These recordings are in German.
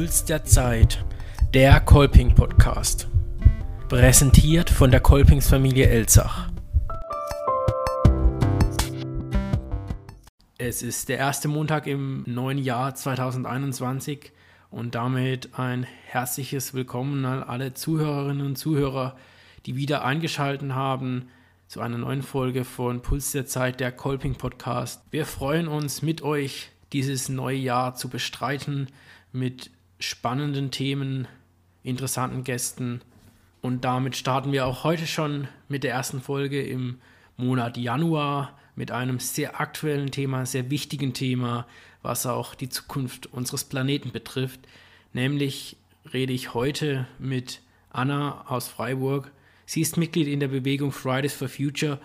Puls der Zeit, der Kolping Podcast. Präsentiert von der Kolpingsfamilie Elzach. Es ist der erste Montag im neuen Jahr 2021 und damit ein herzliches Willkommen an alle Zuhörerinnen und Zuhörer, die wieder eingeschaltet haben zu einer neuen Folge von Puls der Zeit, der Kolping Podcast. Wir freuen uns mit euch dieses neue Jahr zu bestreiten mit spannenden Themen, interessanten Gästen. Und damit starten wir auch heute schon mit der ersten Folge im Monat Januar mit einem sehr aktuellen Thema, sehr wichtigen Thema, was auch die Zukunft unseres Planeten betrifft. Nämlich rede ich heute mit Anna aus Freiburg. Sie ist Mitglied in der Bewegung Fridays for Future.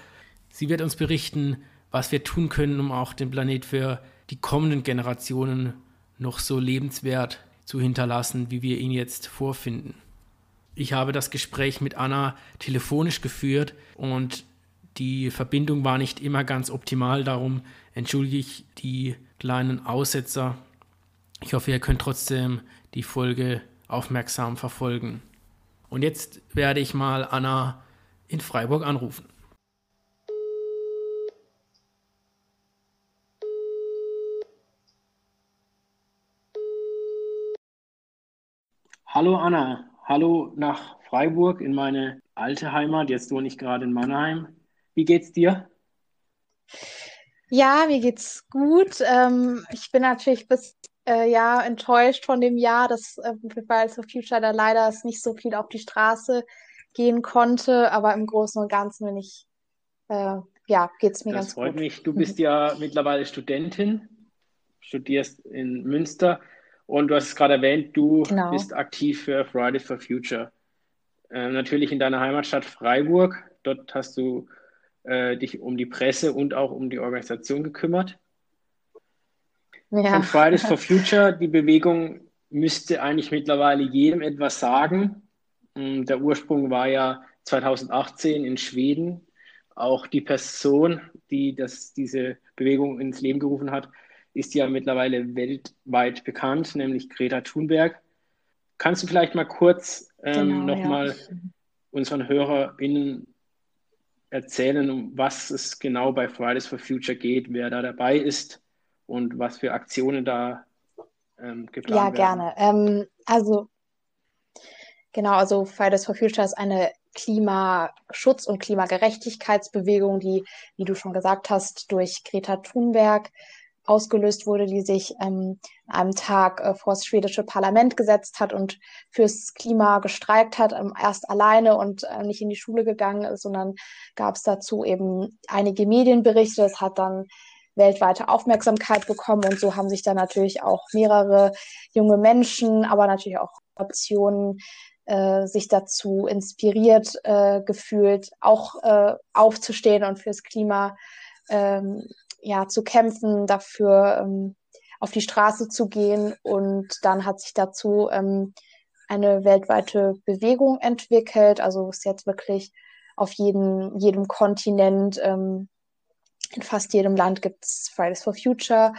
Sie wird uns berichten, was wir tun können, um auch den Planet für die kommenden Generationen noch so lebenswert zu hinterlassen, wie wir ihn jetzt vorfinden. Ich habe das Gespräch mit Anna telefonisch geführt und die Verbindung war nicht immer ganz optimal, darum entschuldige ich die kleinen Aussetzer. Ich hoffe, ihr könnt trotzdem die Folge aufmerksam verfolgen. Und jetzt werde ich mal Anna in Freiburg anrufen. Hallo Anna, hallo nach Freiburg in meine alte Heimat. Jetzt wohne ich gerade in Mannheim. Wie geht's dir? Ja, mir geht's gut. Ähm, ich bin natürlich bis äh, ja enttäuscht von dem Jahr, dass äh, Fridays for Future da leider nicht so viel auf die Straße gehen konnte, aber im Großen und Ganzen bin ich äh, ja, geht's mir das ganz freut gut. mich. Du bist ja mittlerweile Studentin, studierst in Münster. Und du hast es gerade erwähnt, du genau. bist aktiv für Fridays for Future. Äh, natürlich in deiner Heimatstadt Freiburg. Dort hast du äh, dich um die Presse und auch um die Organisation gekümmert. Ja. Von Fridays for Future, die Bewegung müsste eigentlich mittlerweile jedem etwas sagen. Ähm, der Ursprung war ja 2018 in Schweden. Auch die Person, die das, diese Bewegung ins Leben gerufen hat, ist ja mittlerweile weltweit bekannt, nämlich Greta Thunberg. Kannst du vielleicht mal kurz ähm, genau, nochmal ja. unseren HörerInnen erzählen, um was es genau bei Fridays for Future geht, wer da dabei ist und was für Aktionen da ähm, geplant ja, werden? Ja, gerne. Ähm, also, genau, also Fridays for Future ist eine Klimaschutz- und Klimagerechtigkeitsbewegung, die, wie du schon gesagt hast, durch Greta Thunberg ausgelöst wurde, die sich ähm, an einem Tag äh, vor das schwedische Parlament gesetzt hat und fürs Klima gestreikt hat, ähm, erst alleine und äh, nicht in die Schule gegangen ist, sondern gab es dazu eben einige Medienberichte. Das hat dann weltweite Aufmerksamkeit bekommen und so haben sich dann natürlich auch mehrere junge Menschen, aber natürlich auch Optionen äh, sich dazu inspiriert äh, gefühlt, auch äh, aufzustehen und fürs Klima ähm, ja, zu kämpfen, dafür ähm, auf die Straße zu gehen. Und dann hat sich dazu ähm, eine weltweite Bewegung entwickelt. Also ist jetzt wirklich auf jedem, jedem Kontinent, ähm, in fast jedem Land gibt es Fridays for Future.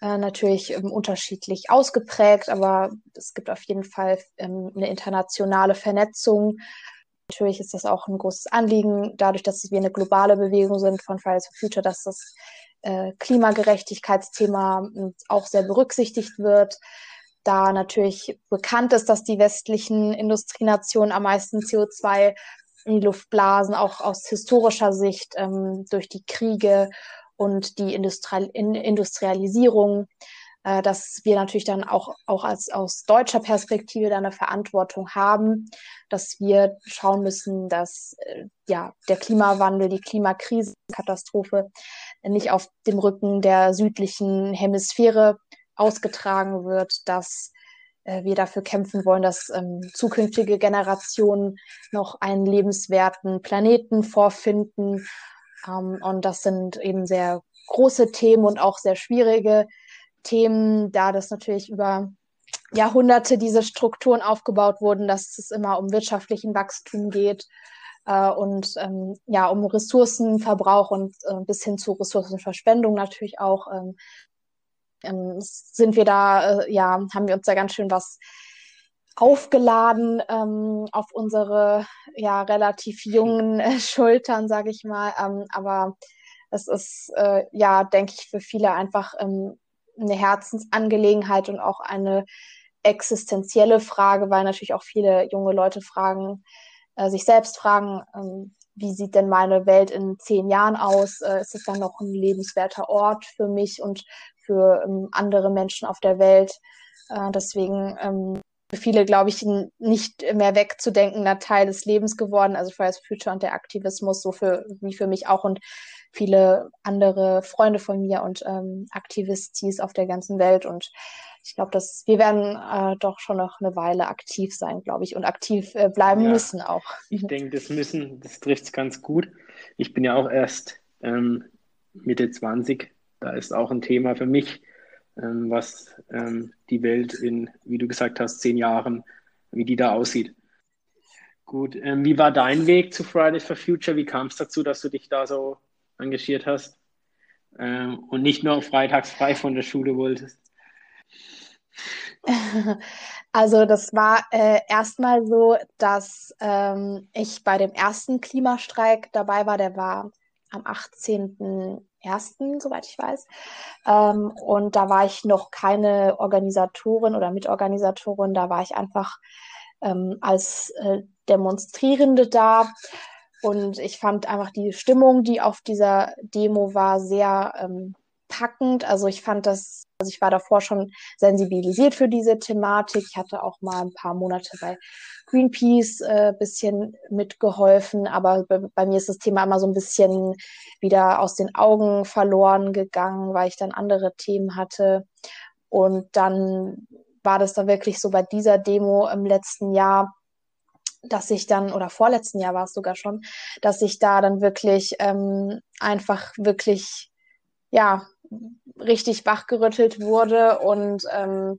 Äh, natürlich ähm, unterschiedlich ausgeprägt, aber es gibt auf jeden Fall ähm, eine internationale Vernetzung Natürlich ist das auch ein großes Anliegen, dadurch, dass wir eine globale Bewegung sind von Fridays for Future, dass das äh, Klimagerechtigkeitsthema hm, auch sehr berücksichtigt wird. Da natürlich bekannt ist, dass die westlichen Industrienationen am meisten CO2 in die Luft blasen, auch aus historischer Sicht ähm, durch die Kriege und die Industri Industrialisierung äh, dass wir natürlich dann auch, auch als aus deutscher Perspektive dann eine Verantwortung haben, dass wir schauen müssen, dass äh, ja der Klimawandel, die Klimakrise, Katastrophe nicht auf dem Rücken der südlichen Hemisphäre ausgetragen wird, dass äh, wir dafür kämpfen wollen, dass ähm, zukünftige Generationen noch einen lebenswerten Planeten vorfinden. Ähm, und das sind eben sehr große Themen und auch sehr schwierige Themen, da das natürlich über Jahrhunderte diese Strukturen aufgebaut wurden, dass es immer um wirtschaftlichen Wachstum geht äh, und ähm, ja um Ressourcenverbrauch und äh, bis hin zu Ressourcenverschwendung natürlich auch. Ähm, ähm, sind wir da, äh, ja, haben wir uns da ganz schön was aufgeladen ähm, auf unsere ja relativ jungen äh, Schultern, sage ich mal. Ähm, aber es ist äh, ja, denke ich, für viele einfach ähm, eine Herzensangelegenheit und auch eine existenzielle Frage, weil natürlich auch viele junge Leute fragen, äh, sich selbst fragen, ähm, wie sieht denn meine Welt in zehn Jahren aus? Äh, ist es dann noch ein lebenswerter Ort für mich und für ähm, andere Menschen auf der Welt? Äh, deswegen ähm, für viele, glaube ich, nicht mehr wegzudenkender Teil des Lebens geworden. Also Fridays Future und der Aktivismus, so für wie für mich auch und viele andere Freunde von mir und ähm, Aktivistis auf der ganzen Welt. Und ich glaube, dass wir werden äh, doch schon noch eine Weile aktiv sein, glaube ich, und aktiv äh, bleiben ja, müssen auch. Ich denke, das müssen, das trifft es ganz gut. Ich bin ja auch erst ähm, Mitte 20. Da ist auch ein Thema für mich, ähm, was ähm, die Welt in, wie du gesagt hast, zehn Jahren, wie die da aussieht. Gut, ähm, wie war dein Weg zu Fridays for Future? Wie kam es dazu, dass du dich da so engagiert hast ähm, und nicht nur freitags frei von der Schule wolltest? Also das war äh, erstmal so, dass ähm, ich bei dem ersten Klimastreik dabei war. Der war am 18.01., soweit ich weiß. Ähm, und da war ich noch keine Organisatorin oder Mitorganisatorin. Da war ich einfach ähm, als äh, Demonstrierende da. Und ich fand einfach die Stimmung, die auf dieser Demo war, sehr ähm, packend. Also ich fand das, also ich war davor schon sensibilisiert für diese Thematik. Ich hatte auch mal ein paar Monate bei Greenpeace äh, bisschen mitgeholfen, aber bei, bei, mir ist das Thema immer so ein bisschen wieder aus den Augen verloren gegangen, weil ich dann andere Themen hatte. Und dann war das da wirklich so bei dieser Demo im letzten Jahr, dass ich dann, oder vorletzten Jahr war es sogar schon, dass ich da dann wirklich ähm, einfach wirklich, ja, richtig wachgerüttelt wurde und ähm,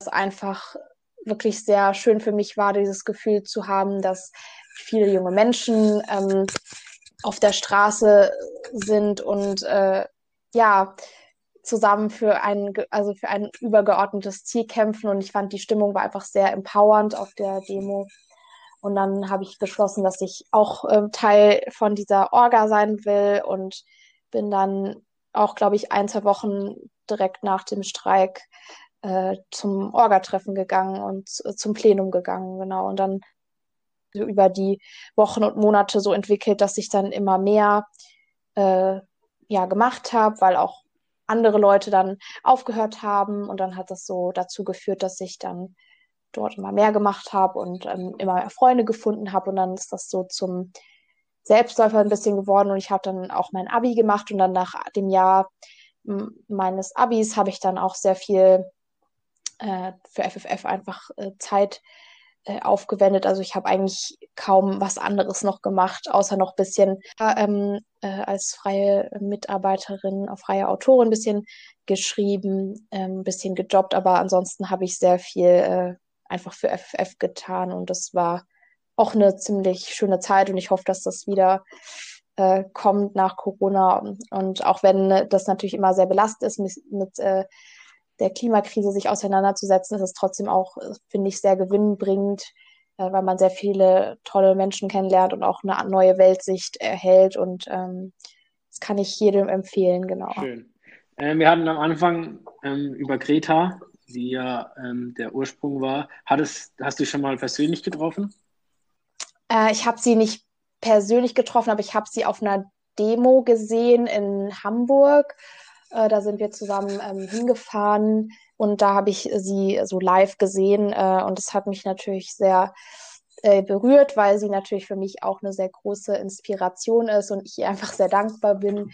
es einfach wirklich sehr schön für mich war, dieses Gefühl zu haben, dass viele junge Menschen ähm, auf der Straße sind und äh, ja, zusammen für ein, also für ein übergeordnetes Ziel kämpfen. Und ich fand, die Stimmung war einfach sehr empowernd auf der Demo. Und dann habe ich beschlossen, dass ich auch äh, Teil von dieser Orga sein will und bin dann auch, glaube ich, ein, zwei Wochen direkt nach dem Streik äh, zum Orga-Treffen gegangen und äh, zum Plenum gegangen, genau. Und dann über die Wochen und Monate so entwickelt, dass ich dann immer mehr äh, ja gemacht habe, weil auch andere Leute dann aufgehört haben. Und dann hat das so dazu geführt, dass ich dann dort immer mehr gemacht habe und ähm, immer mehr Freunde gefunden habe. Und dann ist das so zum Selbstläufer ein bisschen geworden. Und ich habe dann auch mein Abi gemacht. Und dann nach dem Jahr meines Abis habe ich dann auch sehr viel äh, für FFF einfach äh, Zeit äh, aufgewendet. Also ich habe eigentlich kaum was anderes noch gemacht, außer noch ein bisschen ähm, äh, als freie Mitarbeiterin, auch freie Autorin ein bisschen geschrieben, ein ähm, bisschen gejobbt, aber ansonsten habe ich sehr viel äh, einfach für FFF getan und das war auch eine ziemlich schöne Zeit und ich hoffe, dass das wieder äh, kommt nach Corona. Und auch wenn das natürlich immer sehr belastet ist mit, mit äh, der Klimakrise sich auseinanderzusetzen, ist es trotzdem auch, finde ich, sehr gewinnbringend, äh, weil man sehr viele tolle Menschen kennenlernt und auch eine neue Weltsicht erhält. Und ähm, das kann ich jedem empfehlen, genau. Schön. Ähm, wir hatten am Anfang ähm, über Greta, die ja ähm, der Ursprung war. Hattest, hast du schon mal persönlich getroffen? Äh, ich habe sie nicht persönlich getroffen, aber ich habe sie auf einer Demo gesehen in Hamburg. Äh, da sind wir zusammen ähm, hingefahren und da habe ich sie so live gesehen äh, und das hat mich natürlich sehr äh, berührt, weil sie natürlich für mich auch eine sehr große Inspiration ist und ich ihr einfach sehr dankbar bin,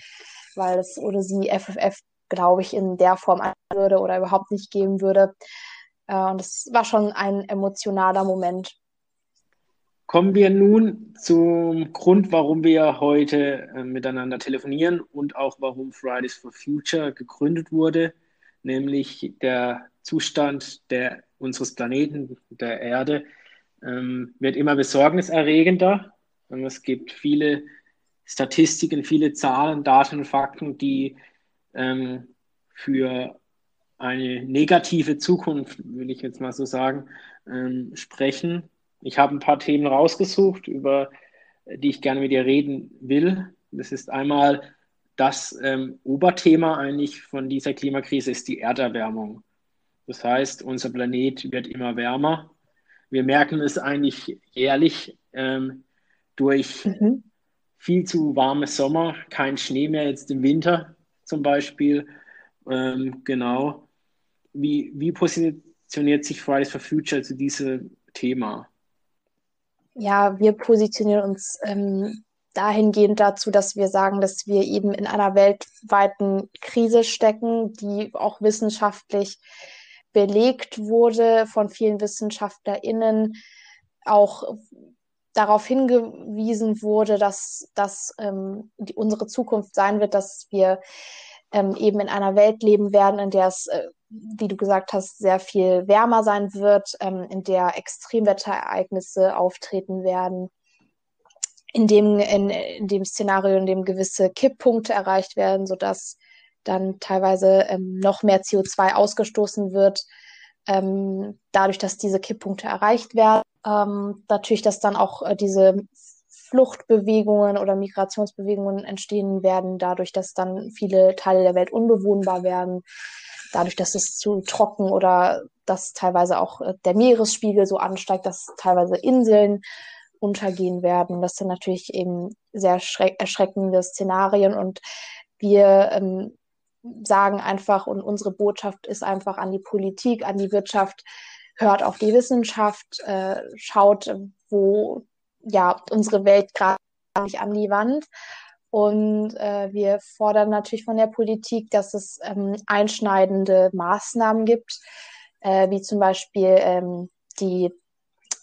weil es ohne sie FFF, glaube ich, in der Form würde oder überhaupt nicht geben würde. Äh, und es war schon ein emotionaler Moment. Kommen wir nun zum Grund, warum wir heute äh, miteinander telefonieren und auch warum Fridays for Future gegründet wurde, nämlich der Zustand der, unseres Planeten, der Erde, ähm, wird immer besorgniserregender. Und es gibt viele Statistiken, viele Zahlen, Daten und Fakten, die ähm, für eine negative Zukunft, will ich jetzt mal so sagen, ähm, sprechen. Ich habe ein paar Themen rausgesucht, über die ich gerne mit dir reden will. Das ist einmal das ähm, Oberthema eigentlich von dieser Klimakrise ist die Erderwärmung. Das heißt, unser Planet wird immer wärmer. Wir merken es eigentlich jährlich ähm, durch mhm. viel zu warme Sommer, kein Schnee mehr jetzt im Winter zum Beispiel. Ähm, genau. Wie, wie positioniert sich Fridays for Future zu diesem Thema? Ja, wir positionieren uns ähm, dahingehend dazu, dass wir sagen, dass wir eben in einer weltweiten Krise stecken, die auch wissenschaftlich belegt wurde von vielen WissenschaftlerInnen, auch darauf hingewiesen wurde, dass das ähm, unsere Zukunft sein wird, dass wir ähm, eben in einer Welt leben werden, in der es, äh, wie du gesagt hast, sehr viel wärmer sein wird, ähm, in der Extremwetterereignisse auftreten werden, in dem, in, in dem Szenario, in dem gewisse Kipppunkte erreicht werden, sodass dann teilweise ähm, noch mehr CO2 ausgestoßen wird, ähm, dadurch, dass diese Kipppunkte erreicht werden. Ähm, natürlich, dass dann auch äh, diese Fluchtbewegungen oder Migrationsbewegungen entstehen werden, dadurch, dass dann viele Teile der Welt unbewohnbar werden, dadurch, dass es zu trocken oder dass teilweise auch äh, der Meeresspiegel so ansteigt, dass teilweise Inseln untergehen werden. Das sind natürlich eben sehr erschreckende Szenarien und wir ähm, sagen einfach und unsere Botschaft ist einfach an die Politik, an die Wirtschaft, hört auf die Wissenschaft, äh, schaut, wo ja unsere Welt gerade nicht an die Wand. Und äh, wir fordern natürlich von der Politik, dass es ähm, einschneidende Maßnahmen gibt, äh, wie zum Beispiel ähm, die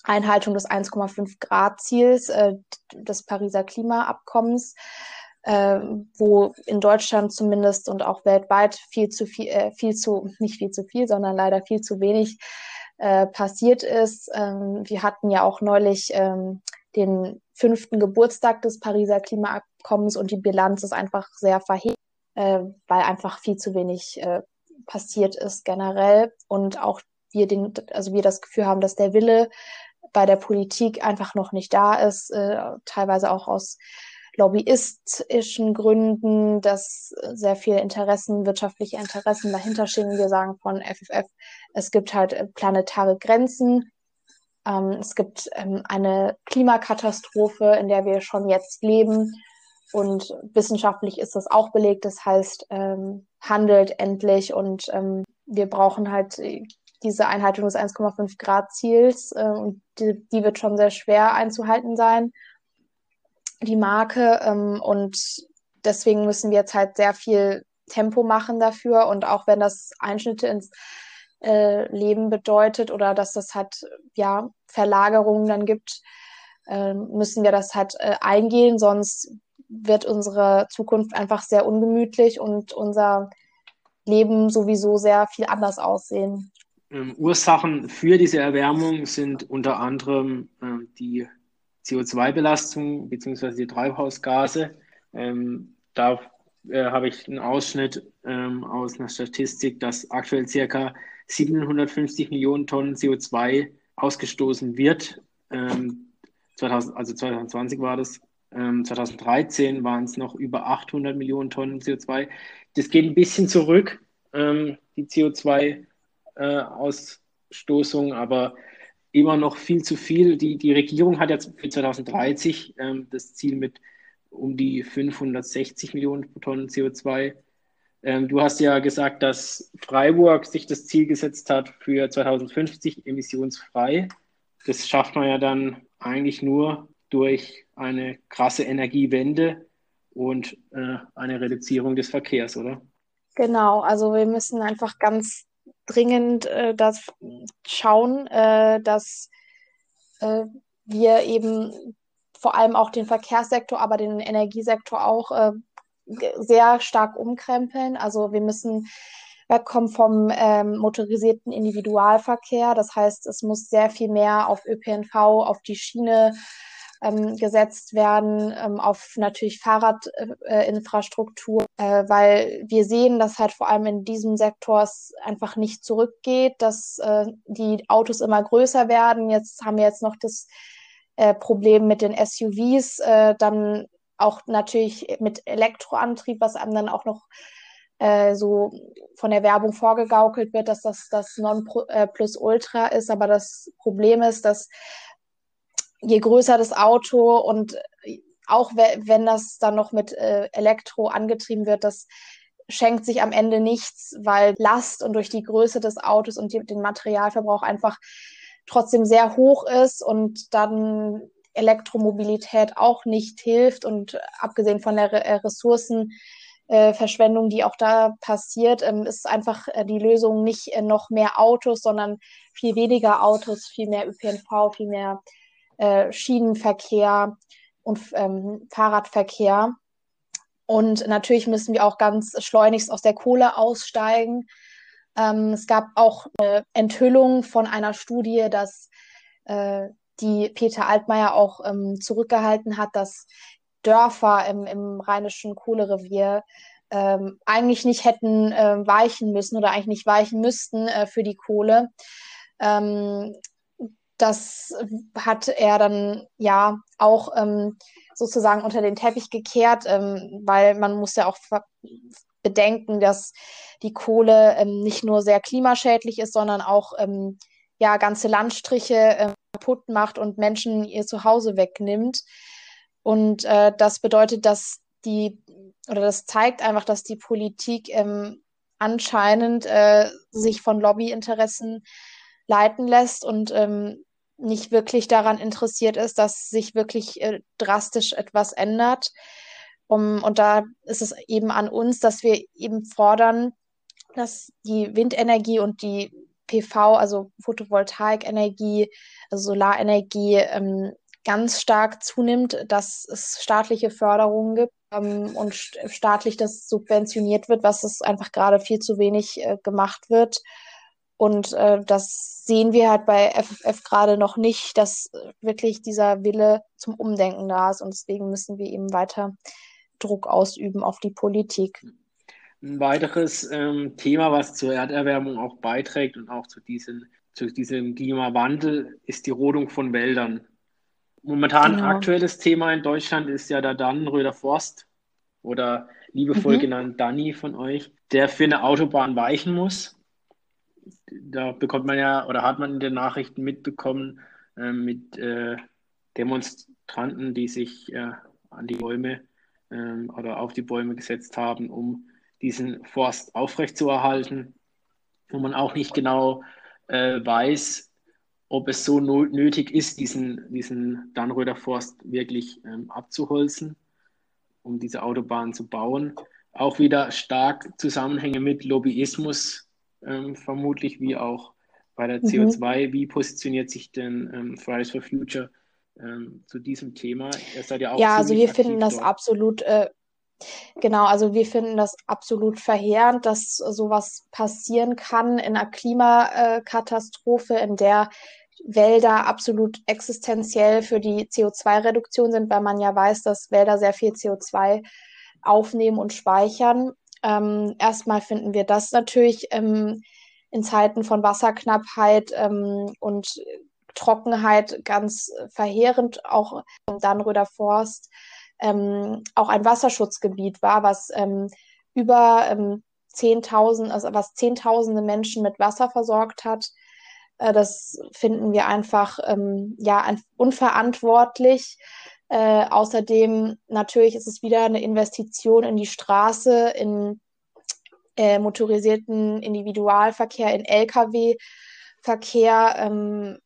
Einhaltung des 1,5 Grad Ziels äh, des Pariser Klimaabkommens äh, wo in Deutschland zumindest und auch weltweit viel zu viel, äh, viel zu, nicht viel zu viel, sondern leider viel zu wenig äh, passiert ist. Ähm, wir hatten ja auch neulich ähm, den fünften Geburtstag des Pariser Klimaabkommens und die Bilanz ist einfach sehr verhebt, äh, weil einfach viel zu wenig äh, passiert ist generell und auch wir den, also wir das Gefühl haben, dass der Wille bei der Politik einfach noch nicht da ist, äh, teilweise auch aus lobbyistischen Gründen, dass sehr viele Interessen, wirtschaftliche Interessen dahinter stehen. Wir sagen von FFF, es gibt halt äh, planetare Grenzen. Ähm, es gibt ähm, eine Klimakatastrophe, in der wir schon jetzt leben. Und wissenschaftlich ist das auch belegt. Das heißt, ähm, handelt endlich und ähm, wir brauchen halt diese Einhaltung des 1,5 Grad Ziels äh, und die, die wird schon sehr schwer einzuhalten sein die Marke. Ähm, und deswegen müssen wir jetzt halt sehr viel Tempo machen dafür. Und auch wenn das Einschnitte ins äh, Leben bedeutet oder dass das halt ja Verlagerungen dann gibt, äh, müssen wir das halt äh, eingehen, sonst wird unsere Zukunft einfach sehr ungemütlich und unser Leben sowieso sehr viel anders aussehen. Ähm, Ursachen für diese Erwärmung sind unter anderem äh, die CO2-Belastung bzw. die Treibhausgase. Ähm, da äh, habe ich einen Ausschnitt ähm, aus einer Statistik, dass aktuell circa 750 Millionen Tonnen CO2 ausgestoßen wird. Ähm, 2000, also 2020 war das. 2013 waren es noch über 800 Millionen Tonnen CO2. Das geht ein bisschen zurück, ähm, die CO2-Ausstoßung, äh, aber immer noch viel zu viel. Die, die Regierung hat jetzt für 2030 ähm, das Ziel mit um die 560 Millionen Tonnen CO2. Ähm, du hast ja gesagt, dass Freiburg sich das Ziel gesetzt hat für 2050 emissionsfrei. Das schafft man ja dann eigentlich nur durch eine krasse Energiewende und äh, eine Reduzierung des Verkehrs, oder? Genau, also wir müssen einfach ganz dringend äh, das schauen, äh, dass äh, wir eben vor allem auch den Verkehrssektor, aber den Energiesektor auch äh, sehr stark umkrempeln. Also wir müssen wegkommen vom ähm, motorisierten Individualverkehr. Das heißt, es muss sehr viel mehr auf ÖPNV, auf die Schiene ähm, gesetzt werden, ähm, auf natürlich Fahrradinfrastruktur, äh, äh, weil wir sehen, dass halt vor allem in diesem Sektor es einfach nicht zurückgeht, dass äh, die Autos immer größer werden. Jetzt haben wir jetzt noch das äh, Problem mit den SUVs, äh, dann auch natürlich mit Elektroantrieb, was einem dann auch noch äh, so von der Werbung vorgegaukelt wird, dass das das Non-Plus-Ultra ist. Aber das Problem ist, dass je größer das Auto und auch wenn das dann noch mit äh, Elektro angetrieben wird, das schenkt sich am Ende nichts, weil Last und durch die Größe des Autos und den Materialverbrauch einfach trotzdem sehr hoch ist und dann Elektromobilität auch nicht hilft und abgesehen von der Re äh, Ressourcenverschwendung, äh, die auch da passiert, ähm, ist einfach äh, die Lösung nicht äh, noch mehr Autos, sondern viel weniger Autos, viel mehr ÖPNV, viel mehr äh, Schienenverkehr und ähm, Fahrradverkehr. Und natürlich müssen wir auch ganz schleunigst aus der Kohle aussteigen. Ähm, es gab auch eine Enthüllung von einer Studie, dass äh, die Peter Altmaier auch ähm, zurückgehalten hat, dass Dörfer im, im rheinischen Kohlerevier ähm, eigentlich nicht hätten äh, weichen müssen oder eigentlich nicht weichen müssten äh, für die Kohle. Ähm, das hat er dann ja auch ähm, sozusagen unter den Teppich gekehrt, ähm, weil man muss ja auch bedenken, dass die Kohle ähm, nicht nur sehr klimaschädlich ist, sondern auch ähm, ja ganze Landstriche äh, kaputt macht und Menschen ihr Zuhause wegnimmt. Und äh, das bedeutet, dass die oder das zeigt einfach, dass die Politik ähm, anscheinend äh, sich von Lobbyinteressen leiten lässt und ähm, nicht wirklich daran interessiert ist, dass sich wirklich äh, drastisch etwas ändert. Um, und da ist es eben an uns, dass wir eben fordern, dass die Windenergie und die PV, also Photovoltaikenergie, also Solarenergie, ähm, ganz stark zunimmt, dass es staatliche Förderungen gibt ähm, und staatlich das subventioniert wird, was es einfach gerade viel zu wenig äh, gemacht wird. Und äh, das sehen wir halt bei FFF gerade noch nicht, dass wirklich dieser Wille zum Umdenken da ist. Und deswegen müssen wir eben weiter Druck ausüben auf die Politik. Ein weiteres ähm, Thema, was zur Erderwärmung auch beiträgt und auch zu, diesen, zu diesem Klimawandel, ist die Rodung von Wäldern. Momentan genau. aktuelles Thema in Deutschland ist ja der Dannenröder Forst oder liebevoll mhm. genannt Danny von euch, der für eine Autobahn weichen muss da bekommt man ja oder hat man in den Nachrichten mitbekommen äh, mit äh, Demonstranten, die sich äh, an die Bäume ähm, oder auf die Bäume gesetzt haben, um diesen Forst aufrechtzuerhalten, wo man auch nicht genau äh, weiß, ob es so nötig ist, diesen, diesen Dannröder Forst wirklich ähm, abzuholzen, um diese Autobahn zu bauen. Auch wieder stark Zusammenhänge mit Lobbyismus ähm, vermutlich, wie auch bei der CO2. Mhm. Wie positioniert sich denn ähm, Fridays for Future ähm, zu diesem Thema? Ihr seid ja auch Ja, also wir finden das dort. absolut, äh, genau, also wir finden das absolut verheerend, dass sowas passieren kann in einer Klimakatastrophe, in der Wälder absolut existenziell für die CO2-Reduktion sind, weil man ja weiß, dass Wälder sehr viel CO2 aufnehmen und speichern. Ähm, erstmal finden wir das natürlich ähm, in Zeiten von Wasserknappheit ähm, und Trockenheit ganz verheerend, auch im Dannröder Forst ähm, auch ein Wasserschutzgebiet war, was ähm, über ähm, 10.000, also was Zehntausende Menschen mit Wasser versorgt hat. Äh, das finden wir einfach ähm, ja unverantwortlich. Äh, außerdem natürlich ist es wieder eine Investition in die Straße, in äh, motorisierten Individualverkehr, in Lkw-Verkehr. Ähm,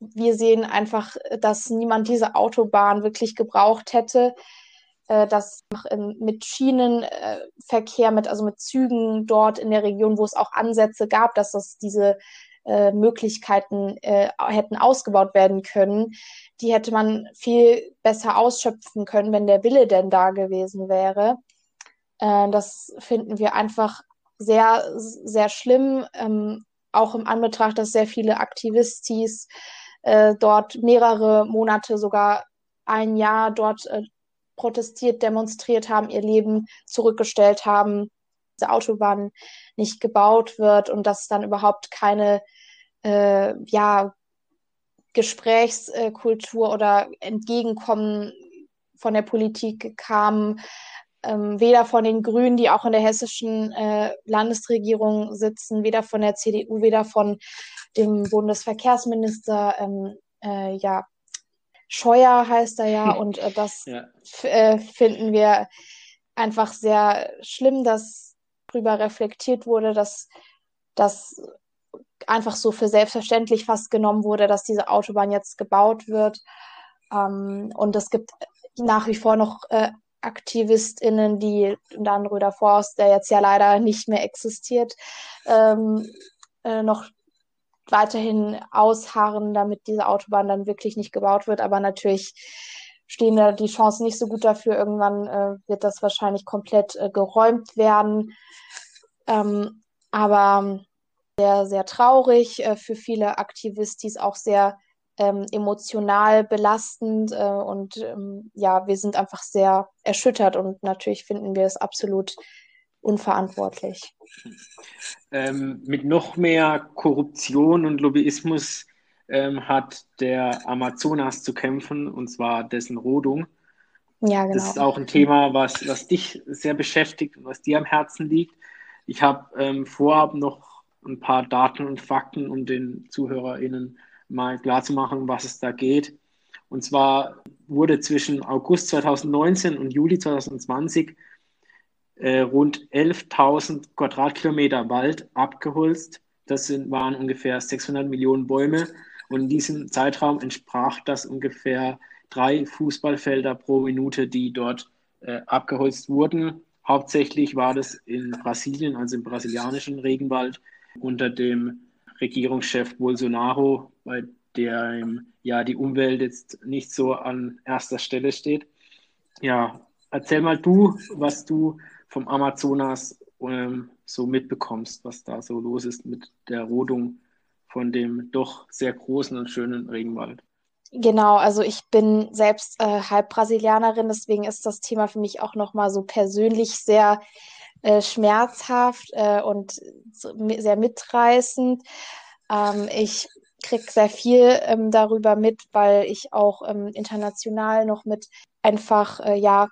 wir sehen einfach, dass niemand diese Autobahn wirklich gebraucht hätte. Äh, dass mit Schienenverkehr, mit, also mit Zügen dort in der Region, wo es auch Ansätze gab, dass das diese äh, Möglichkeiten äh, hätten ausgebaut werden können, die hätte man viel besser ausschöpfen können, wenn der Wille denn da gewesen wäre. Äh, das finden wir einfach sehr, sehr schlimm, ähm, auch im Anbetracht, dass sehr viele Aktivistis äh, dort mehrere Monate sogar ein Jahr dort äh, protestiert, demonstriert haben, ihr Leben zurückgestellt haben, diese Autobahn nicht gebaut wird und dass dann überhaupt keine äh, ja, Gesprächskultur oder Entgegenkommen von der Politik kam, ähm, weder von den Grünen, die auch in der hessischen äh, Landesregierung sitzen, weder von der CDU, weder von dem Bundesverkehrsminister, ähm, äh, ja, Scheuer heißt er ja, und äh, das ja. Äh, finden wir einfach sehr schlimm, dass darüber reflektiert wurde, dass das einfach so für selbstverständlich fast genommen wurde, dass diese Autobahn jetzt gebaut wird. Ähm, und es gibt nach wie vor noch äh, AktivistInnen, die dann Röder Forst, der jetzt ja leider nicht mehr existiert, ähm, äh, noch weiterhin ausharren, damit diese Autobahn dann wirklich nicht gebaut wird. Aber natürlich stehen da die Chancen nicht so gut dafür. Irgendwann äh, wird das wahrscheinlich komplett äh, geräumt werden. Ähm, aber sehr, sehr traurig äh, für viele Aktivistis, auch sehr ähm, emotional belastend äh, und ähm, ja, wir sind einfach sehr erschüttert und natürlich finden wir es absolut unverantwortlich. Ähm, mit noch mehr Korruption und Lobbyismus ähm, hat der Amazonas zu kämpfen, und zwar dessen Rodung. Ja, genau. Das ist auch ein Thema, was, was dich sehr beschäftigt und was dir am Herzen liegt. Ich habe ähm, vorab noch ein paar Daten und Fakten, um den ZuhörerInnen mal klarzumachen, was es da geht. Und zwar wurde zwischen August 2019 und Juli 2020 äh, rund 11.000 Quadratkilometer Wald abgeholzt. Das sind, waren ungefähr 600 Millionen Bäume. Und in diesem Zeitraum entsprach das ungefähr drei Fußballfelder pro Minute, die dort äh, abgeholzt wurden. Hauptsächlich war das in Brasilien, also im brasilianischen Regenwald, unter dem Regierungschef Bolsonaro, bei der ja die Umwelt jetzt nicht so an erster Stelle steht. Ja, erzähl mal du, was du vom Amazonas ähm, so mitbekommst, was da so los ist mit der Rodung von dem doch sehr großen und schönen Regenwald. Genau, also ich bin selbst äh, halb Brasilianerin, deswegen ist das Thema für mich auch nochmal so persönlich sehr äh, schmerzhaft äh, und so, sehr mitreißend. Ähm, ich kriege sehr viel ähm, darüber mit, weil ich auch ähm, international noch mit einfach äh, ja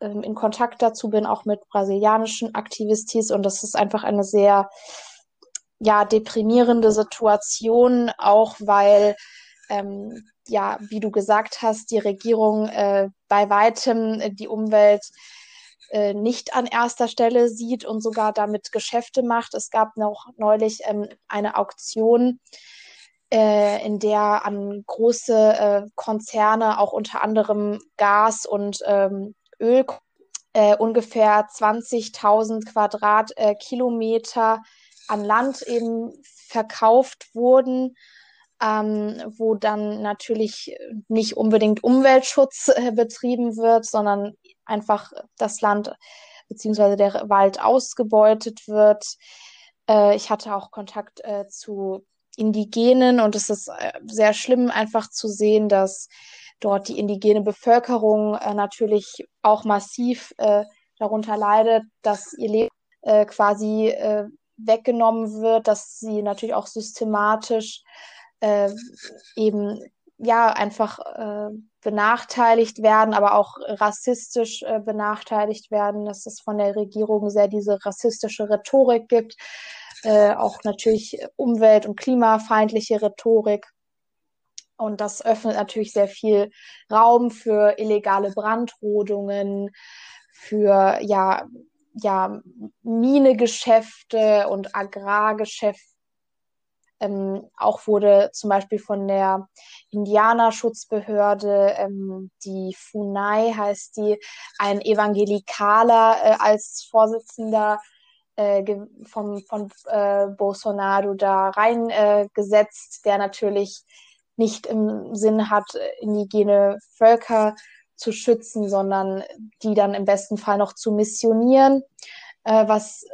ähm, in Kontakt dazu bin, auch mit brasilianischen Aktivistis und das ist einfach eine sehr ja deprimierende Situation, auch weil ähm, ja, wie du gesagt hast, die Regierung äh, bei weitem die Umwelt äh, nicht an erster Stelle sieht und sogar damit Geschäfte macht. Es gab noch neulich ähm, eine Auktion, äh, in der an große äh, Konzerne, auch unter anderem Gas und ähm, Öl, äh, ungefähr 20.000 Quadratkilometer an Land eben verkauft wurden. Ähm, wo dann natürlich nicht unbedingt Umweltschutz äh, betrieben wird, sondern einfach das Land beziehungsweise der Wald ausgebeutet wird. Äh, ich hatte auch Kontakt äh, zu Indigenen und es ist äh, sehr schlimm einfach zu sehen, dass dort die indigene Bevölkerung äh, natürlich auch massiv äh, darunter leidet, dass ihr Leben quasi weggenommen wird, dass sie natürlich auch systematisch eben ja einfach benachteiligt werden, aber auch rassistisch äh, benachteiligt werden, dass es von der Regierung sehr diese rassistische Rhetorik gibt, äh, auch natürlich umwelt- und klimafeindliche Rhetorik. Und das öffnet natürlich sehr viel Raum für illegale Brandrodungen, für ja, ja, Minegeschäfte und Agrargeschäfte ähm, auch wurde zum Beispiel von der Indianerschutzbehörde, ähm, die FUNAI heißt die, ein Evangelikaler äh, als Vorsitzender äh, vom, von äh, Bolsonaro da reingesetzt, äh, der natürlich nicht im Sinn hat, indigene Völker zu schützen, sondern die dann im besten Fall noch zu missionieren, äh, was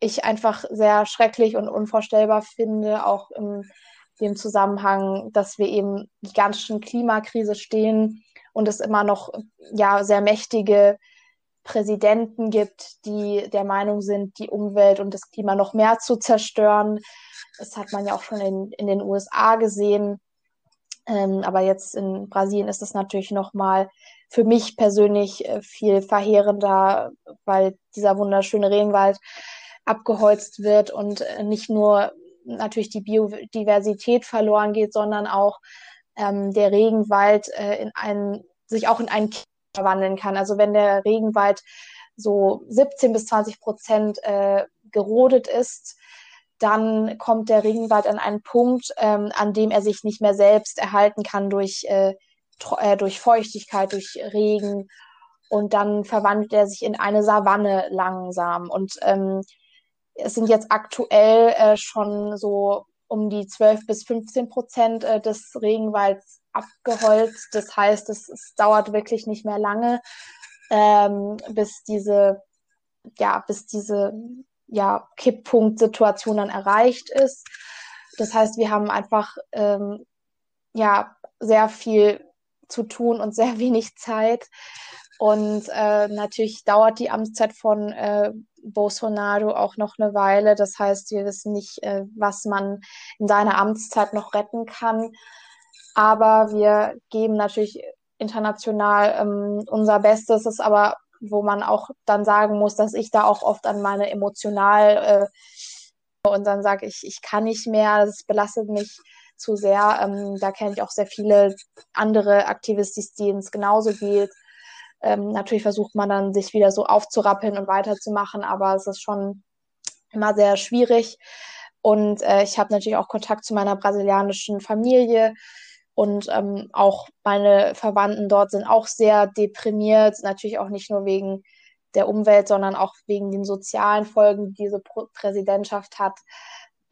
ich einfach sehr schrecklich und unvorstellbar finde, auch im dem Zusammenhang, dass wir eben gigantischen Klimakrise stehen und es immer noch ja sehr mächtige Präsidenten gibt, die der Meinung sind, die Umwelt und das Klima noch mehr zu zerstören. Das hat man ja auch schon in, in den USA gesehen. Ähm, aber jetzt in Brasilien ist es natürlich noch mal für mich persönlich äh, viel verheerender, weil dieser wunderschöne Regenwald abgeholzt wird und äh, nicht nur natürlich die Biodiversität verloren geht, sondern auch ähm, der Regenwald äh, in einen, sich auch in einen verwandeln kann. Also wenn der Regenwald so 17 bis 20 Prozent äh, gerodet ist, dann kommt der Regenwald an einen Punkt, ähm, an dem er sich nicht mehr selbst erhalten kann durch, äh, äh, durch Feuchtigkeit, durch Regen. Und dann verwandelt er sich in eine Savanne langsam. Und ähm, es sind jetzt aktuell äh, schon so um die 12 bis 15 Prozent äh, des Regenwalds abgeholzt. Das heißt, es, es dauert wirklich nicht mehr lange, ähm, bis diese, ja, bis diese ja, Kipppunkt-Situation dann erreicht ist. Das heißt, wir haben einfach ähm, ja sehr viel zu tun und sehr wenig Zeit. Und äh, natürlich dauert die Amtszeit von äh, Bolsonaro auch noch eine Weile. Das heißt, wir wissen nicht, äh, was man in seiner Amtszeit noch retten kann. Aber wir geben natürlich international ähm, unser Bestes. Es ist aber wo man auch dann sagen muss, dass ich da auch oft an meine emotional äh, und dann sage ich, ich kann nicht mehr, das belastet mich zu sehr. Ähm, da kenne ich auch sehr viele andere Aktivisten, denen es genauso geht. Ähm, natürlich versucht man dann, sich wieder so aufzurappeln und weiterzumachen, aber es ist schon immer sehr schwierig. Und äh, ich habe natürlich auch Kontakt zu meiner brasilianischen Familie. Und ähm, auch meine Verwandten dort sind auch sehr deprimiert, natürlich auch nicht nur wegen der Umwelt, sondern auch wegen den sozialen Folgen, die diese Pro Präsidentschaft hat.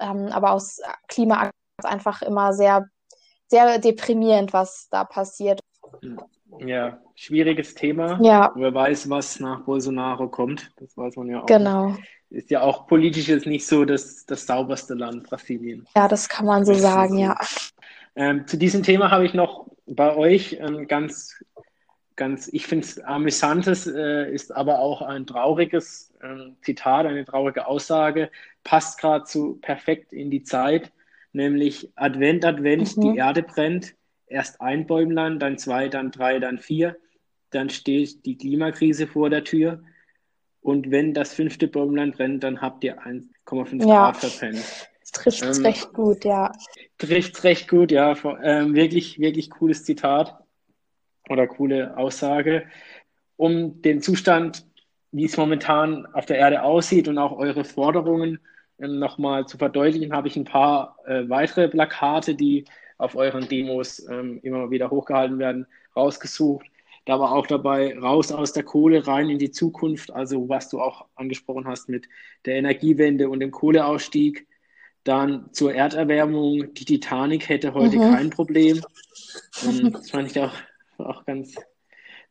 Ähm, aber aus Klima ist einfach immer sehr, sehr deprimierend, was da passiert. Ja, schwieriges Thema. Ja. Wer weiß, was nach Bolsonaro kommt. Das weiß man ja auch. Genau. Nicht. Ist ja auch politisch jetzt nicht so das, das sauberste Land, Brasilien. Ja, das kann man so sagen, ja. Ähm, zu diesem Thema habe ich noch bei euch ein ganz, ganz, ich finde es amüsantes, äh, ist aber auch ein trauriges äh, Zitat, eine traurige Aussage, passt gerade so perfekt in die Zeit, nämlich Advent, Advent, mhm. die Erde brennt, erst ein Bäumlein, dann zwei, dann drei, dann vier, dann steht die Klimakrise vor der Tür. Und wenn das fünfte Bäumlein brennt, dann habt ihr 1,5 ja. Grad verpennt. Trifft es ähm, recht gut, ja. Trifft recht gut, ja. Ähm, wirklich, wirklich cooles Zitat oder coole Aussage. Um den Zustand, wie es momentan auf der Erde aussieht und auch eure Forderungen ähm, nochmal zu verdeutlichen, habe ich ein paar äh, weitere Plakate, die auf euren Demos ähm, immer wieder hochgehalten werden, rausgesucht. Da war auch dabei raus aus der Kohle, rein in die Zukunft, also was du auch angesprochen hast mit der Energiewende und dem Kohleausstieg. Dann zur Erderwärmung, die Titanic hätte heute mhm. kein Problem. Und das fand ich auch, auch ganz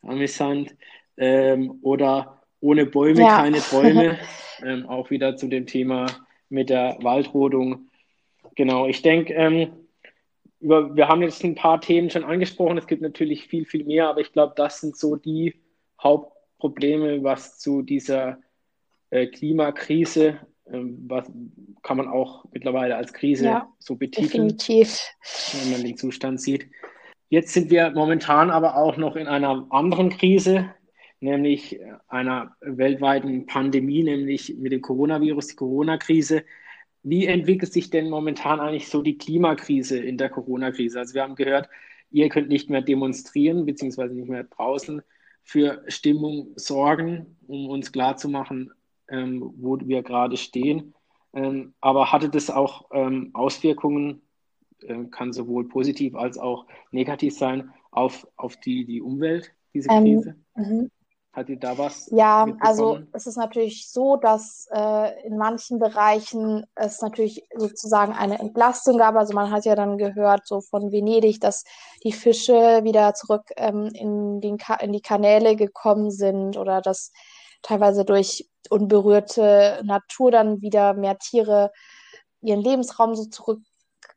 amüsant. Ähm, oder ohne Bäume ja. keine Bäume. Ähm, auch wieder zu dem Thema mit der Waldrodung. Genau, ich denke, ähm, wir haben jetzt ein paar Themen schon angesprochen. Es gibt natürlich viel, viel mehr, aber ich glaube, das sind so die Hauptprobleme, was zu dieser äh, Klimakrise ähm, was kann man auch mittlerweile als Krise ja, so betiteln, definitiv. wenn man den Zustand sieht. Jetzt sind wir momentan aber auch noch in einer anderen Krise, nämlich einer weltweiten Pandemie, nämlich mit dem Coronavirus, die Corona-Krise. Wie entwickelt sich denn momentan eigentlich so die Klimakrise in der Corona-Krise? Also wir haben gehört, ihr könnt nicht mehr demonstrieren, beziehungsweise nicht mehr draußen für Stimmung sorgen, um uns klarzumachen, ähm, wo wir gerade stehen. Ähm, aber hatte das auch ähm, Auswirkungen, äh, kann sowohl positiv als auch negativ sein, auf, auf die, die Umwelt, diese ähm, Krise? Mhm. Hat ihr da was? Ja, also es ist natürlich so, dass äh, in manchen Bereichen es natürlich sozusagen eine Entlastung gab. Also man hat ja dann gehört, so von Venedig, dass die Fische wieder zurück ähm, in, den in die Kanäle gekommen sind oder dass teilweise durch unberührte Natur dann wieder mehr Tiere ihren Lebensraum so zurück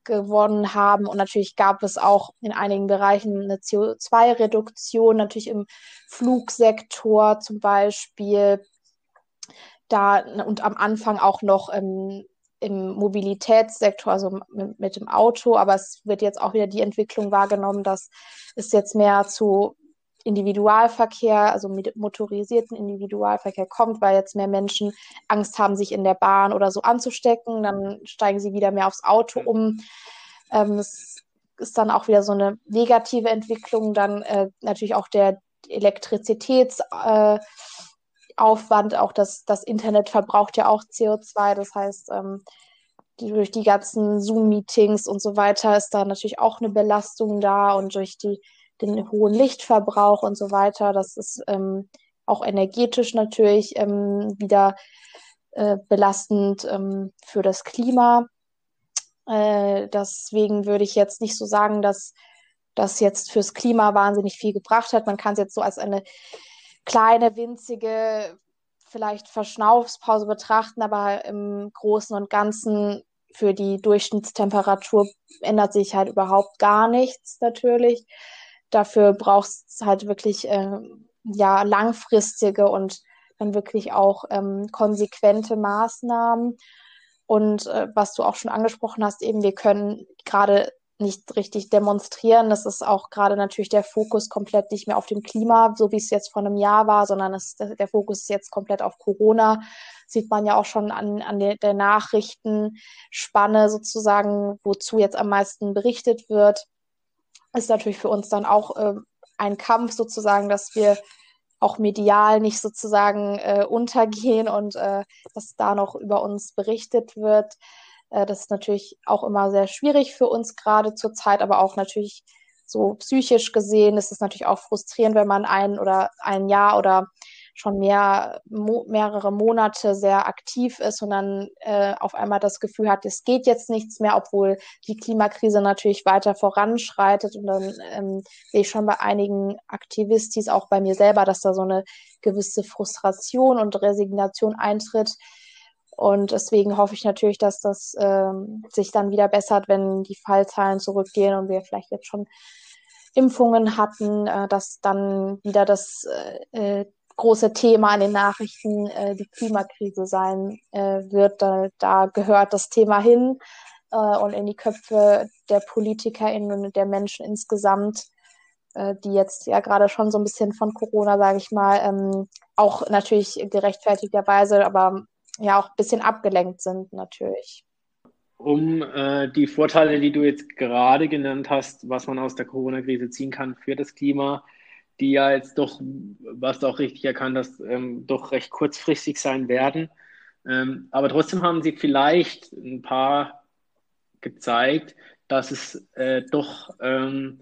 gewonnen haben. Und natürlich gab es auch in einigen Bereichen eine CO2-Reduktion, natürlich im Flugsektor zum Beispiel. Da und am Anfang auch noch im, im Mobilitätssektor, also mit, mit dem Auto. Aber es wird jetzt auch wieder die Entwicklung wahrgenommen, dass es jetzt mehr zu Individualverkehr, also mit motorisierten Individualverkehr kommt, weil jetzt mehr Menschen Angst haben, sich in der Bahn oder so anzustecken. Dann steigen sie wieder mehr aufs Auto um. Ähm, das ist dann auch wieder so eine negative Entwicklung. Dann äh, natürlich auch der Elektrizitätsaufwand, äh, auch das, das Internet verbraucht ja auch CO2. Das heißt, ähm, die, durch die ganzen Zoom-Meetings und so weiter ist da natürlich auch eine Belastung da und durch die den hohen Lichtverbrauch und so weiter. Das ist ähm, auch energetisch natürlich ähm, wieder äh, belastend ähm, für das Klima. Äh, deswegen würde ich jetzt nicht so sagen, dass das jetzt fürs Klima wahnsinnig viel gebracht hat. Man kann es jetzt so als eine kleine, winzige, vielleicht Verschnaufspause betrachten, aber im Großen und Ganzen für die Durchschnittstemperatur ändert sich halt überhaupt gar nichts natürlich. Dafür braucht es halt wirklich äh, ja langfristige und dann wirklich auch ähm, konsequente Maßnahmen. Und äh, was du auch schon angesprochen hast, eben wir können gerade nicht richtig demonstrieren. Das ist auch gerade natürlich der Fokus komplett nicht mehr auf dem Klima, so wie es jetzt vor einem Jahr war, sondern es, der Fokus ist jetzt komplett auf Corona. Sieht man ja auch schon an, an der, der Nachrichtenspanne sozusagen, wozu jetzt am meisten berichtet wird ist natürlich für uns dann auch äh, ein Kampf sozusagen, dass wir auch medial nicht sozusagen äh, untergehen und äh, dass da noch über uns berichtet wird. Äh, das ist natürlich auch immer sehr schwierig für uns gerade zur Zeit, aber auch natürlich so psychisch gesehen ist es natürlich auch frustrierend, wenn man ein oder ein Jahr oder schon mehr, mo mehrere Monate sehr aktiv ist und dann äh, auf einmal das Gefühl hat, es geht jetzt nichts mehr, obwohl die Klimakrise natürlich weiter voranschreitet. Und dann ähm, sehe ich schon bei einigen Aktivistis, auch bei mir selber, dass da so eine gewisse Frustration und Resignation eintritt. Und deswegen hoffe ich natürlich, dass das ähm, sich dann wieder bessert, wenn die Fallzahlen zurückgehen und wir vielleicht jetzt schon Impfungen hatten, äh, dass dann wieder das äh, äh große Thema an den Nachrichten äh, die Klimakrise sein äh, wird. Da, da, gehört das Thema hin äh, und in die Köpfe der PolitikerInnen und der Menschen insgesamt, äh, die jetzt ja gerade schon so ein bisschen von Corona, sage ich mal, ähm, auch natürlich gerechtfertigterweise, aber ja auch ein bisschen abgelenkt sind natürlich. Um äh, die Vorteile, die du jetzt gerade genannt hast, was man aus der Corona-Krise ziehen kann für das Klima, die ja jetzt doch, was du auch richtig erkannt hast, ähm, doch recht kurzfristig sein werden. Ähm, aber trotzdem haben sie vielleicht ein paar gezeigt, dass es äh, doch, ähm,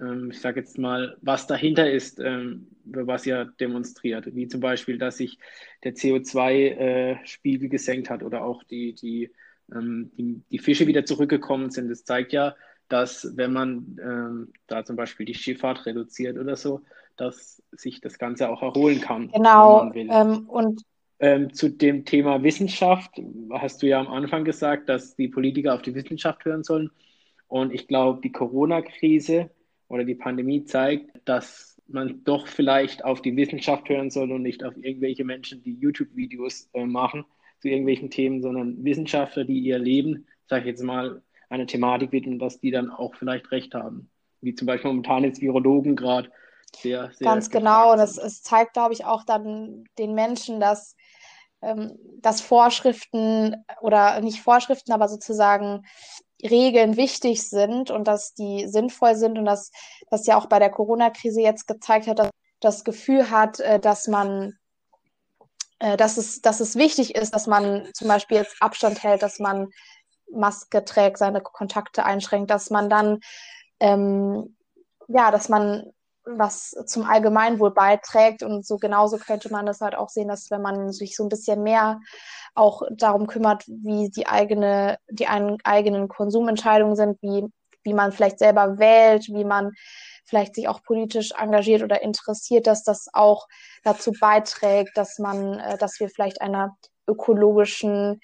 ähm ich sage jetzt mal, was dahinter ist, ähm, was ja demonstriert. Wie zum Beispiel, dass sich der CO2-Spiegel äh, gesenkt hat oder auch die, die, ähm, die, die Fische wieder zurückgekommen sind. Das zeigt ja, dass wenn man ähm, da zum Beispiel die Schifffahrt reduziert oder so, dass sich das Ganze auch erholen kann. Genau. Ähm, und ähm, zu dem Thema Wissenschaft hast du ja am Anfang gesagt, dass die Politiker auf die Wissenschaft hören sollen. Und ich glaube, die Corona-Krise oder die Pandemie zeigt, dass man doch vielleicht auf die Wissenschaft hören soll und nicht auf irgendwelche Menschen, die YouTube-Videos äh, machen zu irgendwelchen Themen, sondern Wissenschaftler, die ihr Leben, sage ich jetzt mal, eine Thematik widmen, dass die dann auch vielleicht recht haben. Wie zum Beispiel momentan jetzt Virologen gerade sehr, sehr. Ganz genau. Und es, es zeigt, glaube ich, auch dann den Menschen, dass, ähm, dass Vorschriften oder nicht Vorschriften, aber sozusagen Regeln wichtig sind und dass die sinnvoll sind und dass das ja auch bei der Corona-Krise jetzt gezeigt hat, dass das Gefühl hat, äh, dass man äh, dass es, dass es wichtig ist, dass man zum Beispiel jetzt Abstand hält, dass man Maske trägt, seine Kontakte einschränkt, dass man dann, ähm, ja, dass man was zum Allgemeinwohl beiträgt. Und so genauso könnte man das halt auch sehen, dass wenn man sich so ein bisschen mehr auch darum kümmert, wie die eigene, die eigenen Konsumentscheidungen sind, wie, wie man vielleicht selber wählt, wie man vielleicht sich auch politisch engagiert oder interessiert, dass das auch dazu beiträgt, dass man, äh, dass wir vielleicht einer ökologischen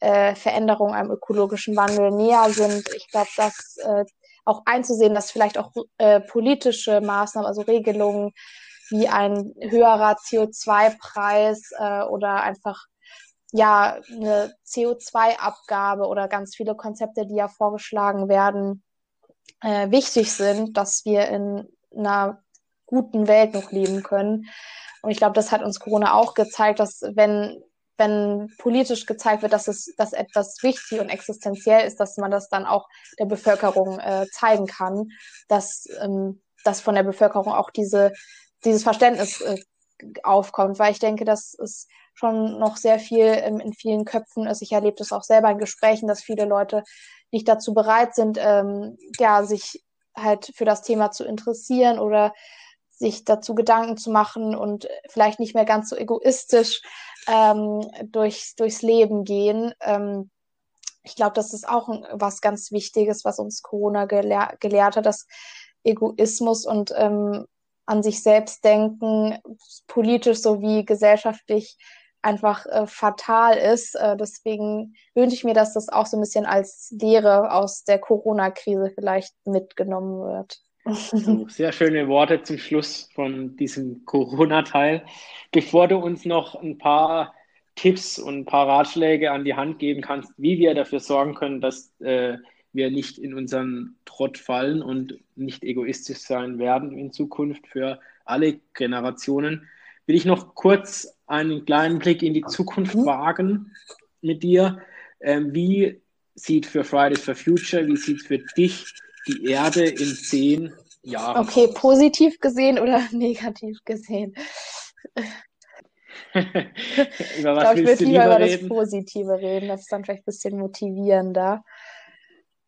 äh, Veränderung, einem ökologischen Wandel näher sind. Ich glaube, dass äh, auch einzusehen, dass vielleicht auch äh, politische Maßnahmen, also Regelungen wie ein höherer CO2-Preis äh, oder einfach ja eine CO2-Abgabe oder ganz viele Konzepte, die ja vorgeschlagen werden, äh, wichtig sind, dass wir in einer guten Welt noch leben können. Und ich glaube, das hat uns Corona auch gezeigt, dass wenn wenn politisch gezeigt wird, dass es dass etwas wichtig und existenziell ist, dass man das dann auch der Bevölkerung äh, zeigen kann, dass, ähm, dass von der Bevölkerung auch diese, dieses Verständnis äh, aufkommt, weil ich denke, dass es schon noch sehr viel ähm, in vielen Köpfen ist. Ich erlebe das auch selber in Gesprächen, dass viele Leute nicht dazu bereit sind, ähm, ja, sich halt für das Thema zu interessieren oder sich dazu Gedanken zu machen und vielleicht nicht mehr ganz so egoistisch ähm, durch, durchs Leben gehen. Ähm, ich glaube, das ist auch was ganz Wichtiges, was uns Corona gelehr gelehrt hat, dass Egoismus und ähm, an sich selbst denken, politisch sowie gesellschaftlich einfach äh, fatal ist. Äh, deswegen wünsche ich mir, dass das auch so ein bisschen als Lehre aus der Corona-Krise vielleicht mitgenommen wird. Sehr schöne Worte zum Schluss von diesem Corona-Teil. Bevor du uns noch ein paar Tipps und ein paar Ratschläge an die Hand geben kannst, wie wir dafür sorgen können, dass äh, wir nicht in unseren Trott fallen und nicht egoistisch sein werden in Zukunft für alle Generationen, will ich noch kurz einen kleinen Blick in die Zukunft mhm. wagen mit dir. Ähm, wie sieht für Fridays for Future, wie sieht für dich die Erde in zehn Jahren. Okay, positiv gesehen oder negativ gesehen? über was ich glaube, ich würde lieber über das Positive reden. Das ist dann vielleicht ein bisschen motivierender.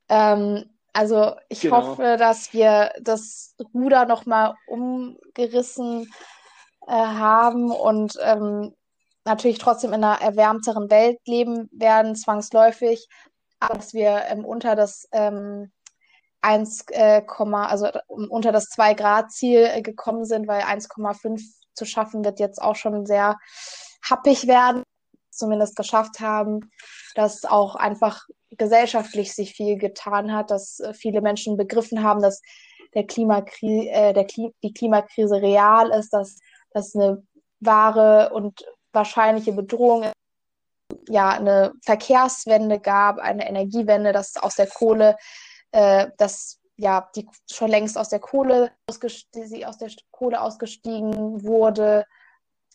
Ähm, also ich genau. hoffe, dass wir das Ruder nochmal umgerissen äh, haben und ähm, natürlich trotzdem in einer erwärmteren Welt leben werden, zwangsläufig, aber dass wir ähm, unter das ähm, 1, äh, also unter das 2-Grad-Ziel äh, gekommen sind, weil 1,5 zu schaffen wird jetzt auch schon sehr happig werden, zumindest geschafft haben, dass auch einfach gesellschaftlich sich viel getan hat, dass äh, viele Menschen begriffen haben, dass der Klimakri äh, der Kli die Klimakrise real ist, dass das eine wahre und wahrscheinliche Bedrohung ist, ja, eine Verkehrswende gab, eine Energiewende, dass aus der Kohle äh, dass ja die schon längst aus der Kohle sie aus der Kohle ausgestiegen wurde,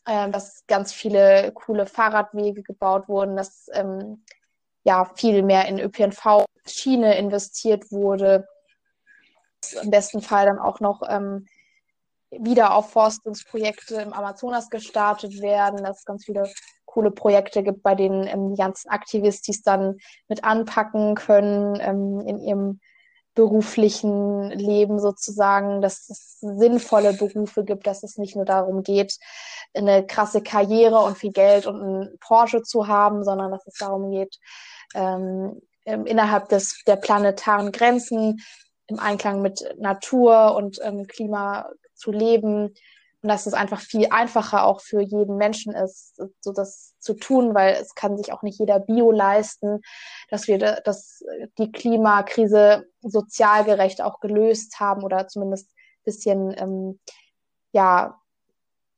äh, dass ganz viele coole Fahrradwege gebaut wurden, dass ähm, ja viel mehr in ÖPNV Schiene investiert wurde, im besten Fall dann auch noch ähm, Wiederaufforstungsprojekte im Amazonas gestartet werden, dass es ganz viele coole Projekte gibt, bei denen ähm, die ganzen Aktivistis dann mit anpacken können ähm, in ihrem beruflichen Leben sozusagen, dass es sinnvolle Berufe gibt, dass es nicht nur darum geht, eine krasse Karriere und viel Geld und einen Porsche zu haben, sondern dass es darum geht, ähm, innerhalb des, der planetaren Grenzen im Einklang mit Natur und ähm, Klima zu leben, und dass es einfach viel einfacher auch für jeden Menschen ist, so das zu tun, weil es kann sich auch nicht jeder Bio leisten, dass wir dass die Klimakrise sozial gerecht auch gelöst haben oder zumindest ein bisschen ähm, ja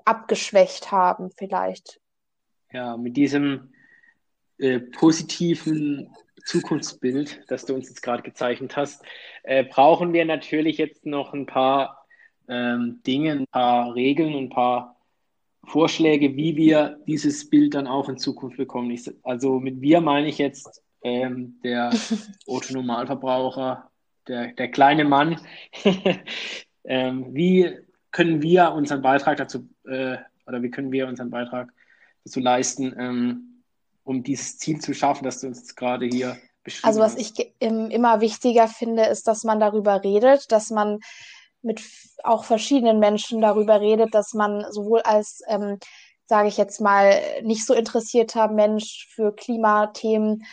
abgeschwächt haben vielleicht. Ja, mit diesem äh, positiven Zukunftsbild, das du uns jetzt gerade gezeichnet hast, äh, brauchen wir natürlich jetzt noch ein paar ähm, Dinge, ein paar Regeln, ein paar Vorschläge, wie wir dieses Bild dann auch in Zukunft bekommen. Ich, also mit wir meine ich jetzt ähm, der Otto-Normalverbraucher, der, der kleine Mann. ähm, wie können wir unseren Beitrag dazu, äh, oder wie können wir unseren Beitrag dazu leisten, ähm, um dieses Ziel zu schaffen, das du uns gerade hier beschrieben Also was hast? ich immer wichtiger finde, ist, dass man darüber redet, dass man mit auch verschiedenen Menschen darüber redet, dass man sowohl als, ähm, sage ich jetzt mal, nicht so interessierter Mensch für Klimathemen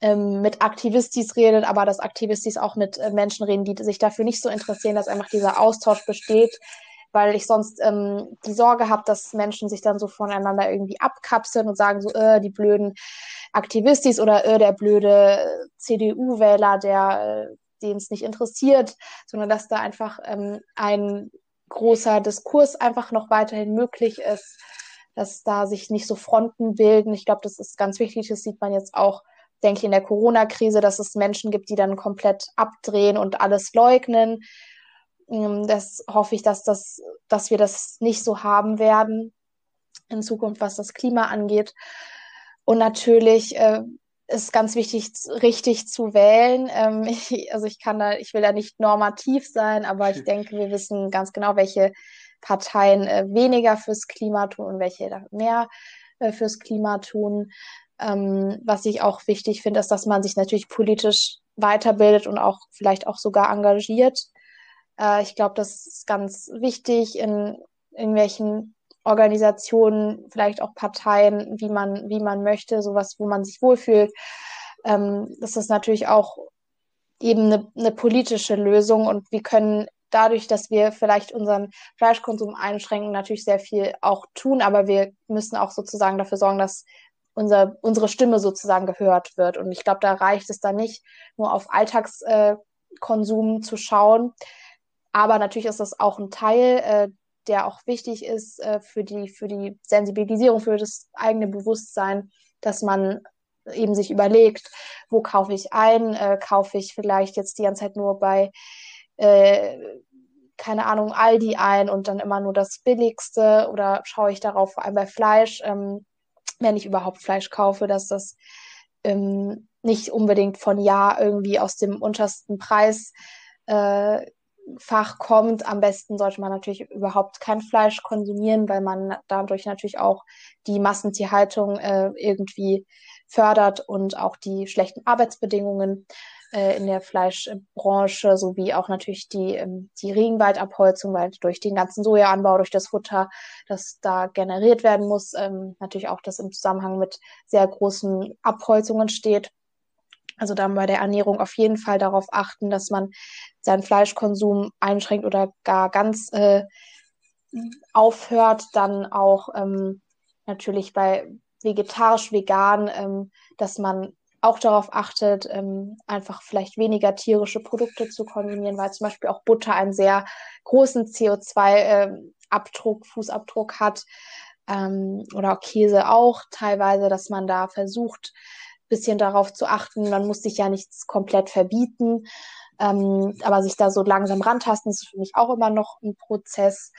ähm, mit Aktivistis redet, aber dass Aktivistis auch mit äh, Menschen reden, die sich dafür nicht so interessieren, dass einfach dieser Austausch besteht, weil ich sonst ähm, die Sorge habe, dass Menschen sich dann so voneinander irgendwie abkapseln und sagen so, äh, die blöden Aktivistis oder äh, der blöde CDU-Wähler, der äh, den es nicht interessiert, sondern dass da einfach ähm, ein großer Diskurs einfach noch weiterhin möglich ist, dass da sich nicht so Fronten bilden. Ich glaube, das ist ganz wichtig. Das sieht man jetzt auch, denke ich, in der Corona-Krise, dass es Menschen gibt, die dann komplett abdrehen und alles leugnen. Ähm, das hoffe ich, dass, das, dass wir das nicht so haben werden in Zukunft, was das Klima angeht. Und natürlich äh, ist ganz wichtig, richtig zu wählen. Ähm, ich, also ich kann da, ich will da nicht normativ sein, aber ich denke, wir wissen ganz genau, welche Parteien äh, weniger fürs Klima tun und welche mehr äh, fürs Klima tun. Ähm, was ich auch wichtig finde, ist, dass man sich natürlich politisch weiterbildet und auch vielleicht auch sogar engagiert. Äh, ich glaube, das ist ganz wichtig in irgendwelchen Organisationen, vielleicht auch Parteien, wie man, wie man möchte, sowas, wo man sich wohlfühlt. Ähm, das ist natürlich auch eben eine, eine politische Lösung und wir können dadurch, dass wir vielleicht unseren Fleischkonsum einschränken, natürlich sehr viel auch tun, aber wir müssen auch sozusagen dafür sorgen, dass unser, unsere Stimme sozusagen gehört wird. Und ich glaube, da reicht es dann nicht, nur auf Alltagskonsum äh, zu schauen. Aber natürlich ist das auch ein Teil, äh, der auch wichtig ist äh, für, die, für die Sensibilisierung, für das eigene Bewusstsein, dass man eben sich überlegt, wo kaufe ich ein, äh, kaufe ich vielleicht jetzt die ganze Zeit nur bei äh, keine Ahnung, Aldi ein und dann immer nur das Billigste? Oder schaue ich darauf vor allem bei Fleisch, ähm, wenn ich überhaupt Fleisch kaufe, dass das ähm, nicht unbedingt von Jahr irgendwie aus dem untersten Preis äh, Fach kommt. Am besten sollte man natürlich überhaupt kein Fleisch konsumieren, weil man dadurch natürlich auch die Massentierhaltung äh, irgendwie fördert und auch die schlechten Arbeitsbedingungen äh, in der Fleischbranche sowie auch natürlich die, ähm, die Regenwaldabholzung, weil durch den ganzen Sojaanbau, durch das Futter, das da generiert werden muss, ähm, natürlich auch das im Zusammenhang mit sehr großen Abholzungen steht. Also dann bei der Ernährung auf jeden Fall darauf achten, dass man seinen Fleischkonsum einschränkt oder gar ganz äh, aufhört. Dann auch ähm, natürlich bei vegetarisch, vegan, ähm, dass man auch darauf achtet, ähm, einfach vielleicht weniger tierische Produkte zu konsumieren, weil zum Beispiel auch Butter einen sehr großen CO2-Abdruck, äh, Fußabdruck hat ähm, oder auch Käse auch teilweise, dass man da versucht, bisschen darauf zu achten. Man muss sich ja nichts komplett verbieten, ähm, aber sich da so langsam rantasten, ist für mich auch immer noch ein Prozess.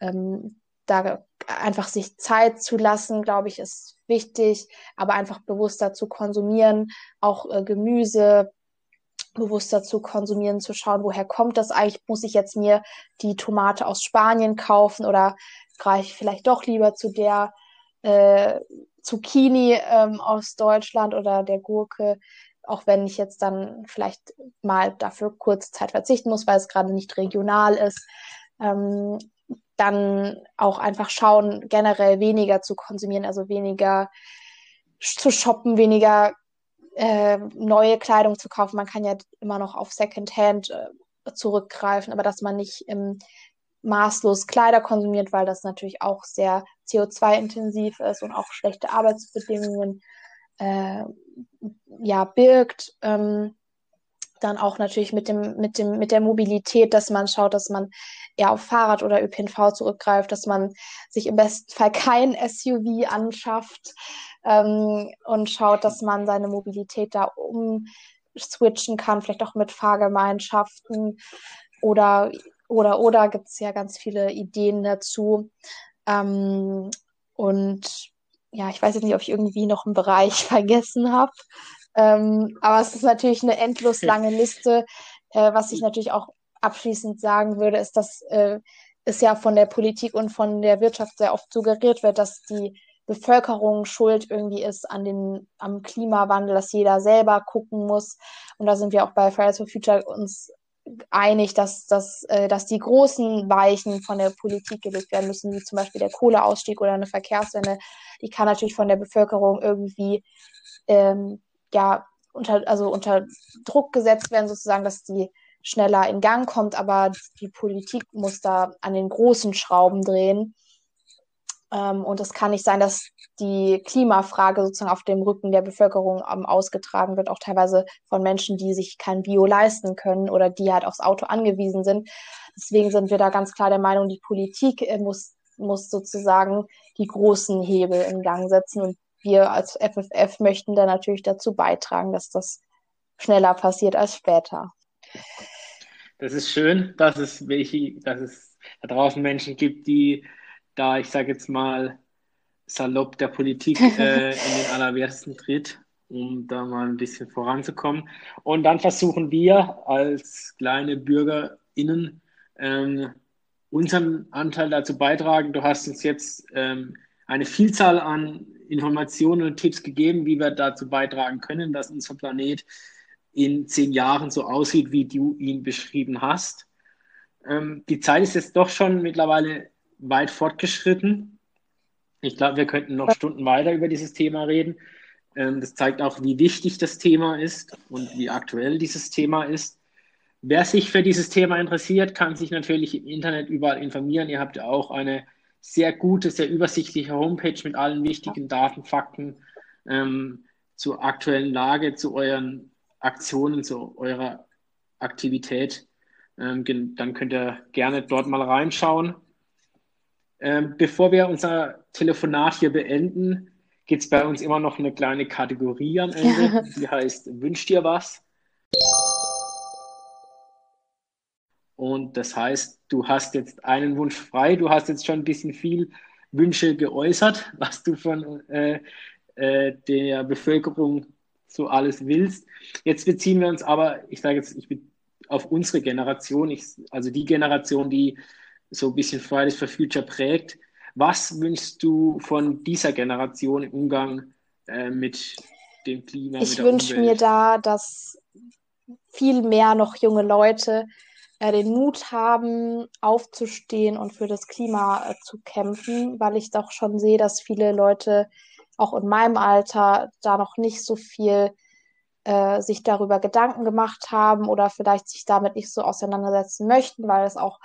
Ähm, da einfach sich Zeit zu lassen, glaube ich, ist wichtig, aber einfach bewusster zu konsumieren, auch äh, Gemüse bewusster zu konsumieren, zu schauen, woher kommt das eigentlich? Muss ich jetzt mir die Tomate aus Spanien kaufen oder greife ich vielleicht doch lieber zu der äh, Zucchini ähm, aus Deutschland oder der Gurke, auch wenn ich jetzt dann vielleicht mal dafür kurze Zeit verzichten muss, weil es gerade nicht regional ist. Ähm, dann auch einfach schauen, generell weniger zu konsumieren, also weniger zu shoppen, weniger äh, neue Kleidung zu kaufen. Man kann ja immer noch auf Secondhand äh, zurückgreifen, aber dass man nicht ähm, maßlos Kleider konsumiert, weil das natürlich auch sehr CO2-intensiv ist und auch schlechte Arbeitsbedingungen äh, ja, birgt. Ähm, dann auch natürlich mit dem, mit dem, mit der Mobilität, dass man schaut, dass man eher auf Fahrrad oder ÖPNV zurückgreift, dass man sich im besten Fall kein SUV anschafft ähm, und schaut, dass man seine Mobilität da umswitchen kann, vielleicht auch mit Fahrgemeinschaften oder oder oder gibt es ja ganz viele Ideen dazu. Ähm, und ja, ich weiß jetzt nicht, ob ich irgendwie noch einen Bereich vergessen habe. Ähm, aber es ist natürlich eine endlos lange Liste. Äh, was ich natürlich auch abschließend sagen würde, ist, dass äh, es ja von der Politik und von der Wirtschaft sehr oft suggeriert wird, dass die Bevölkerung schuld irgendwie ist an den, am Klimawandel, dass jeder selber gucken muss. Und da sind wir auch bei Fridays for Future uns einig, dass, dass, äh, dass die großen Weichen von der Politik gelegt werden müssen, wie zum Beispiel der Kohleausstieg oder eine Verkehrswende. Die kann natürlich von der Bevölkerung irgendwie ähm, ja, unter, also unter Druck gesetzt werden, sozusagen, dass die schneller in Gang kommt, aber die Politik muss da an den großen Schrauben drehen. Ähm, und es kann nicht sein, dass die Klimafrage sozusagen auf dem Rücken der Bevölkerung ähm, ausgetragen wird, auch teilweise von Menschen, die sich kein Bio leisten können oder die halt aufs Auto angewiesen sind. Deswegen sind wir da ganz klar der Meinung, die Politik äh, muss, muss sozusagen die großen Hebel in Gang setzen. Und wir als FFF möchten da natürlich dazu beitragen, dass das schneller passiert als später. Das ist schön, dass es welche, dass es da draußen Menschen gibt, die da, ich sage jetzt mal, salopp der Politik äh, in den Allerwertesten tritt, um da mal ein bisschen voranzukommen. Und dann versuchen wir als kleine BürgerInnen ähm, unseren Anteil dazu beitragen. Du hast uns jetzt ähm, eine Vielzahl an Informationen und Tipps gegeben, wie wir dazu beitragen können, dass unser Planet in zehn Jahren so aussieht, wie du ihn beschrieben hast. Ähm, die Zeit ist jetzt doch schon mittlerweile weit fortgeschritten. Ich glaube, wir könnten noch Stunden weiter über dieses Thema reden. Ähm, das zeigt auch, wie wichtig das Thema ist und wie aktuell dieses Thema ist. Wer sich für dieses Thema interessiert, kann sich natürlich im Internet überall informieren. Ihr habt ja auch eine sehr gute, sehr übersichtliche Homepage mit allen wichtigen Daten, Fakten ähm, zur aktuellen Lage, zu euren Aktionen, zu eurer Aktivität. Ähm, dann könnt ihr gerne dort mal reinschauen. Ähm, bevor wir unser Telefonat hier beenden, gibt es bei uns immer noch eine kleine Kategorie am Ende, die heißt Wünsch dir was. Und das heißt, du hast jetzt einen Wunsch frei, du hast jetzt schon ein bisschen viel Wünsche geäußert, was du von äh, äh, der Bevölkerung so alles willst. Jetzt beziehen wir uns aber, ich sage jetzt, ich auf unsere Generation, ich, also die Generation, die so ein bisschen Fridays for Future prägt. Was wünschst du von dieser Generation im Umgang äh, mit dem Klima? Ich wünsche mir da, dass viel mehr noch junge Leute äh, den Mut haben, aufzustehen und für das Klima äh, zu kämpfen, weil ich doch schon sehe, dass viele Leute auch in meinem Alter da noch nicht so viel äh, sich darüber Gedanken gemacht haben oder vielleicht sich damit nicht so auseinandersetzen möchten, weil es auch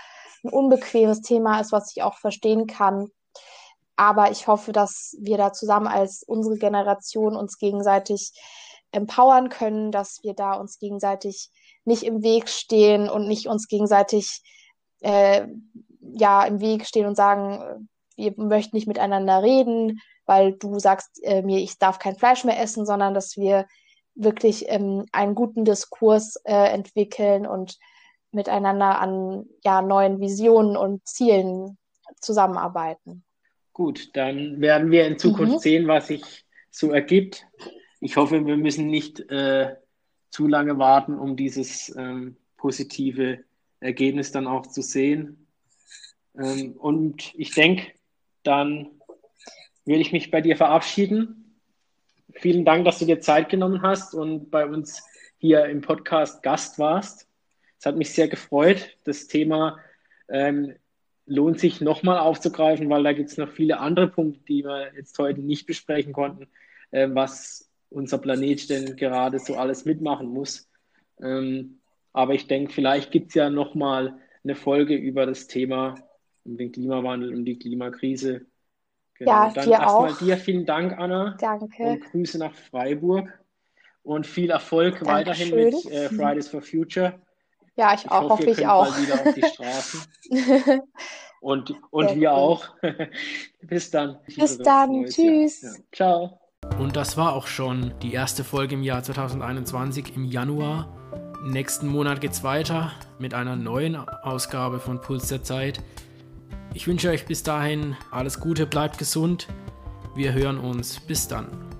ein unbequemes Thema ist, was ich auch verstehen kann. Aber ich hoffe, dass wir da zusammen als unsere Generation uns gegenseitig empowern können, dass wir da uns gegenseitig nicht im Weg stehen und nicht uns gegenseitig äh, ja im Weg stehen und sagen, wir möchten nicht miteinander reden, weil du sagst äh, mir, ich darf kein Fleisch mehr essen, sondern dass wir wirklich ähm, einen guten Diskurs äh, entwickeln und miteinander an ja, neuen Visionen und Zielen zusammenarbeiten. Gut, dann werden wir in Zukunft mhm. sehen, was sich so ergibt. Ich hoffe, wir müssen nicht äh, zu lange warten, um dieses ähm, positive Ergebnis dann auch zu sehen. Ähm, und ich denke, dann will ich mich bei dir verabschieden. Vielen Dank, dass du dir Zeit genommen hast und bei uns hier im Podcast Gast warst. Es hat mich sehr gefreut. Das Thema ähm, lohnt sich nochmal aufzugreifen, weil da gibt es noch viele andere Punkte, die wir jetzt heute nicht besprechen konnten, äh, was unser Planet denn gerade so alles mitmachen muss. Ähm, aber ich denke, vielleicht gibt es ja nochmal eine Folge über das Thema um den Klimawandel und die Klimakrise. Genau. Ja, Dann erstmal dir vielen Dank, Anna. Danke. Und Grüße nach Freiburg. Und viel Erfolg Dankeschön. weiterhin mit äh, Fridays for Future. Ja, ich, ich auch, hoffe, hoffe ich auch. Mal wieder auf die Straßen. und und wir cool. auch. Bis dann. Bis dann. Tschüss. Ja. Ciao. Und das war auch schon die erste Folge im Jahr 2021 im Januar. Nächsten Monat geht's weiter mit einer neuen Ausgabe von Puls der Zeit. Ich wünsche euch bis dahin alles Gute, bleibt gesund. Wir hören uns. Bis dann.